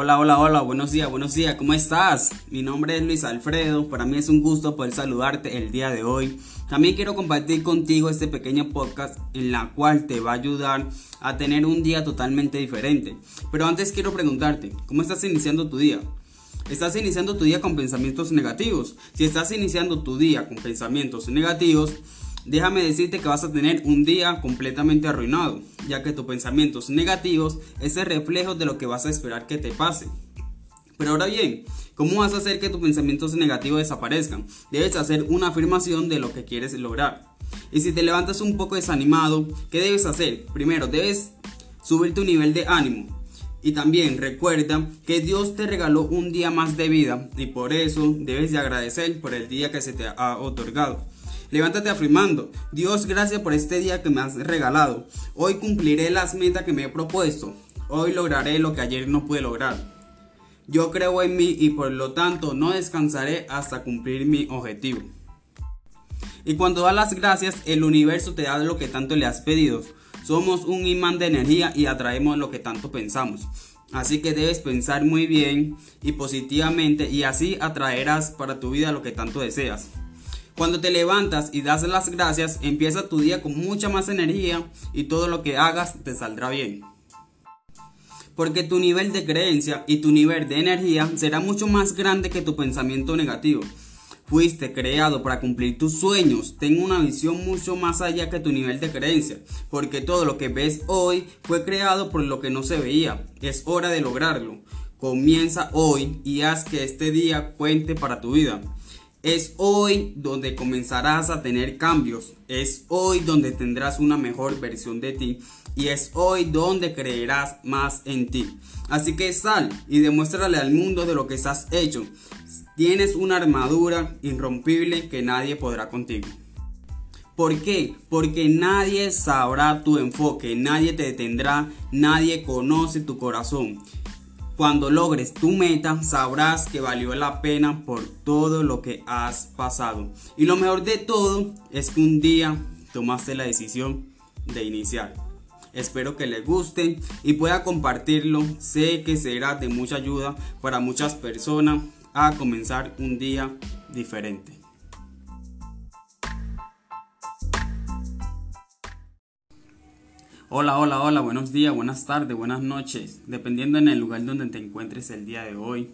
Hola, hola, hola, buenos días, buenos días, ¿cómo estás? Mi nombre es Luis Alfredo, para mí es un gusto poder saludarte el día de hoy. También quiero compartir contigo este pequeño podcast en la cual te va a ayudar a tener un día totalmente diferente. Pero antes quiero preguntarte, ¿cómo estás iniciando tu día? ¿Estás iniciando tu día con pensamientos negativos? Si estás iniciando tu día con pensamientos negativos, déjame decirte que vas a tener un día completamente arruinado, ya que tus pensamientos negativos es el reflejo de lo que vas a esperar que te pase. Pero ahora bien, ¿cómo vas a hacer que tus pensamientos negativos desaparezcan? Debes hacer una afirmación de lo que quieres lograr. Y si te levantas un poco desanimado, ¿qué debes hacer? Primero, debes subir tu nivel de ánimo. Y también recuerda que Dios te regaló un día más de vida y por eso debes de agradecer por el día que se te ha otorgado. Levántate afirmando, Dios gracias por este día que me has regalado. Hoy cumpliré las metas que me he propuesto. Hoy lograré lo que ayer no pude lograr. Yo creo en mí y por lo tanto no descansaré hasta cumplir mi objetivo. Y cuando das las gracias, el universo te da lo que tanto le has pedido. Somos un imán de energía y atraemos lo que tanto pensamos. Así que debes pensar muy bien y positivamente y así atraerás para tu vida lo que tanto deseas. Cuando te levantas y das las gracias, empieza tu día con mucha más energía y todo lo que hagas te saldrá bien. Porque tu nivel de creencia y tu nivel de energía será mucho más grande que tu pensamiento negativo. Fuiste creado para cumplir tus sueños. Ten una visión mucho más allá que tu nivel de creencia. Porque todo lo que ves hoy fue creado por lo que no se veía. Es hora de lograrlo. Comienza hoy y haz que este día cuente para tu vida. Es hoy donde comenzarás a tener cambios. Es hoy donde tendrás una mejor versión de ti. Y es hoy donde creerás más en ti. Así que sal y demuéstrale al mundo de lo que estás hecho. Tienes una armadura irrompible que nadie podrá contigo. ¿Por qué? Porque nadie sabrá tu enfoque, nadie te detendrá, nadie conoce tu corazón. Cuando logres tu meta, sabrás que valió la pena por todo lo que has pasado. Y lo mejor de todo es que un día tomaste la decisión de iniciar. Espero que les guste y pueda compartirlo. Sé que será de mucha ayuda para muchas personas a comenzar un día diferente. Hola, hola, hola, buenos días, buenas tardes, buenas noches, dependiendo en el lugar donde te encuentres el día de hoy.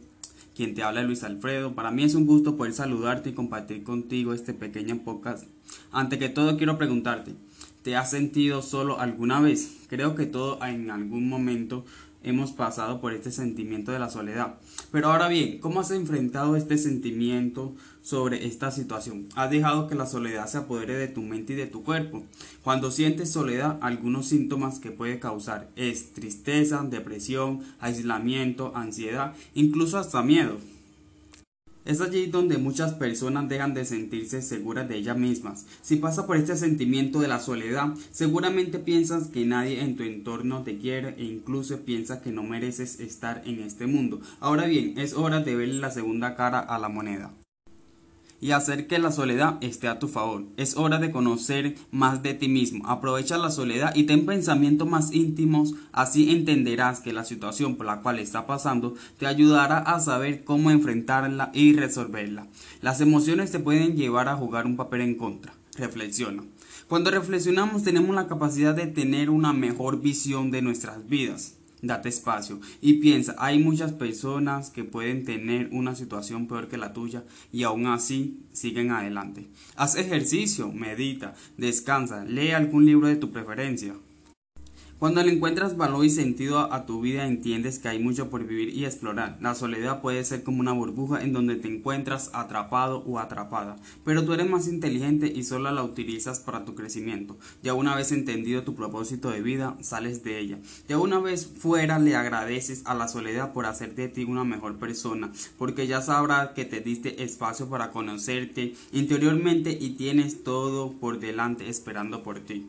Quien te habla es Luis Alfredo. Para mí es un gusto poder saludarte y compartir contigo este pequeño podcast. Ante que todo quiero preguntarte, ¿te has sentido solo alguna vez? Creo que todo en algún momento hemos pasado por este sentimiento de la soledad. Pero ahora bien, ¿cómo has enfrentado este sentimiento sobre esta situación? ¿Has dejado que la soledad se apodere de tu mente y de tu cuerpo? Cuando sientes soledad, algunos síntomas que puede causar es tristeza, depresión, aislamiento, ansiedad, incluso hasta miedo. Es allí donde muchas personas dejan de sentirse seguras de ellas mismas. Si pasa por este sentimiento de la soledad, seguramente piensas que nadie en tu entorno te quiere e incluso piensas que no mereces estar en este mundo. Ahora bien, es hora de ver la segunda cara a la moneda y hacer que la soledad esté a tu favor. Es hora de conocer más de ti mismo. Aprovecha la soledad y ten pensamientos más íntimos, así entenderás que la situación por la cual está pasando te ayudará a saber cómo enfrentarla y resolverla. Las emociones te pueden llevar a jugar un papel en contra. Reflexiona. Cuando reflexionamos tenemos la capacidad de tener una mejor visión de nuestras vidas date espacio y piensa, hay muchas personas que pueden tener una situación peor que la tuya y aún así siguen adelante. Haz ejercicio, medita, descansa, lee algún libro de tu preferencia. Cuando le encuentras valor y sentido a tu vida entiendes que hay mucho por vivir y explorar. La soledad puede ser como una burbuja en donde te encuentras atrapado o atrapada, pero tú eres más inteligente y solo la utilizas para tu crecimiento. Ya una vez entendido tu propósito de vida, sales de ella. Ya una vez fuera le agradeces a la soledad por hacer de ti una mejor persona, porque ya sabrás que te diste espacio para conocerte interiormente y tienes todo por delante esperando por ti.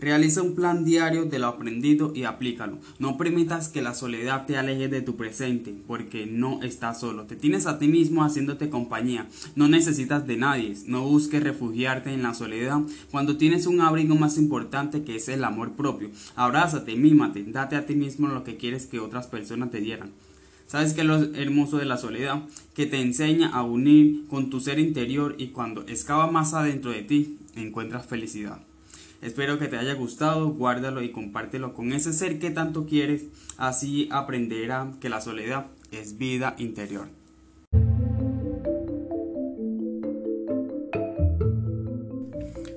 Realiza un plan diario de lo aprendido y aplícalo. No permitas que la soledad te aleje de tu presente, porque no estás solo. Te tienes a ti mismo haciéndote compañía. No necesitas de nadie. No busques refugiarte en la soledad cuando tienes un abrigo más importante que es el amor propio. Abrázate, mímate, date a ti mismo lo que quieres que otras personas te dieran. ¿Sabes qué es lo hermoso de la soledad? Que te enseña a unir con tu ser interior y cuando excava más adentro de ti, encuentras felicidad. Espero que te haya gustado, guárdalo y compártelo con ese ser que tanto quieres, así aprenderá que la soledad es vida interior.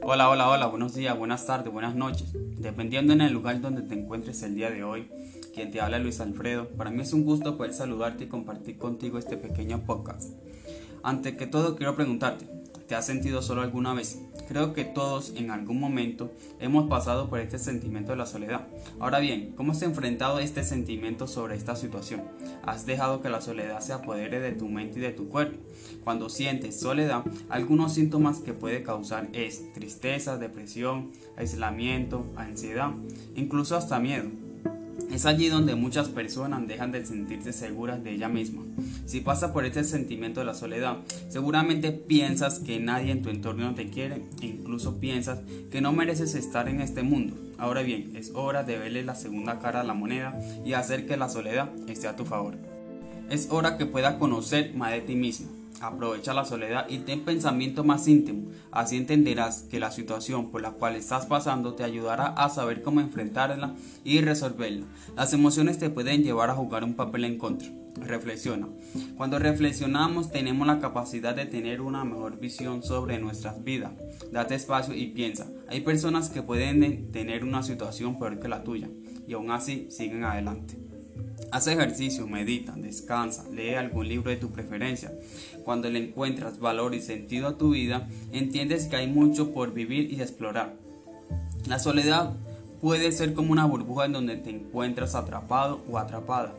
Hola, hola, hola, buenos días, buenas tardes, buenas noches. Dependiendo en el lugar donde te encuentres el día de hoy, quien te habla Luis Alfredo, para mí es un gusto poder saludarte y compartir contigo este pequeño podcast. Ante que todo quiero preguntarte, ¿te has sentido solo alguna vez? Creo que todos en algún momento hemos pasado por este sentimiento de la soledad. Ahora bien, ¿cómo has enfrentado este sentimiento sobre esta situación? ¿Has dejado que la soledad se apodere de tu mente y de tu cuerpo? Cuando sientes soledad, algunos síntomas que puede causar es tristeza, depresión, aislamiento, ansiedad, incluso hasta miedo. Es allí donde muchas personas dejan de sentirse seguras de ella misma. Si pasa por este sentimiento de la soledad, seguramente piensas que nadie en tu entorno te quiere e incluso piensas que no mereces estar en este mundo. Ahora bien, es hora de verle la segunda cara a la moneda y hacer que la soledad esté a tu favor. Es hora que puedas conocer más de ti mismo Aprovecha la soledad y ten pensamiento más íntimo. Así entenderás que la situación por la cual estás pasando te ayudará a saber cómo enfrentarla y resolverla. Las emociones te pueden llevar a jugar un papel en contra. Reflexiona. Cuando reflexionamos tenemos la capacidad de tener una mejor visión sobre nuestras vidas. Date espacio y piensa. Hay personas que pueden tener una situación peor que la tuya y aún así siguen adelante. Haz ejercicio, medita, descansa, lee algún libro de tu preferencia. Cuando le encuentras valor y sentido a tu vida, entiendes que hay mucho por vivir y explorar. La soledad puede ser como una burbuja en donde te encuentras atrapado o atrapada,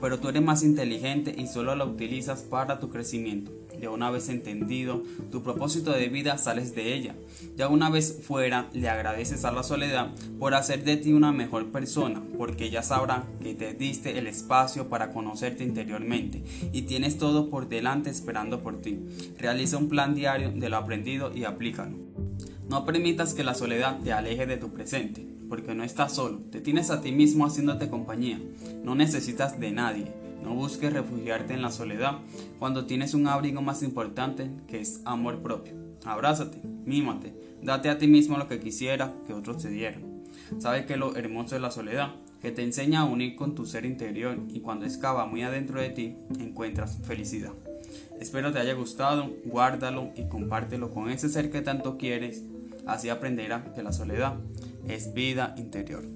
pero tú eres más inteligente y solo la utilizas para tu crecimiento. Ya una vez entendido tu propósito de vida, sales de ella. Ya una vez fuera, le agradeces a la soledad por hacer de ti una mejor persona, porque ella sabrá que te diste el espacio para conocerte interiormente y tienes todo por delante esperando por ti. Realiza un plan diario de lo aprendido y aplícalo. No permitas que la soledad te aleje de tu presente, porque no estás solo, te tienes a ti mismo haciéndote compañía, no necesitas de nadie. No busques refugiarte en la soledad cuando tienes un abrigo más importante que es amor propio. Abrázate, mímate, date a ti mismo lo que quisiera que otros te dieran. Sabes que lo hermoso de la soledad, que te enseña a unir con tu ser interior y cuando excava muy adentro de ti encuentras felicidad. Espero te haya gustado, guárdalo y compártelo con ese ser que tanto quieres, así aprenderá que la soledad es vida interior.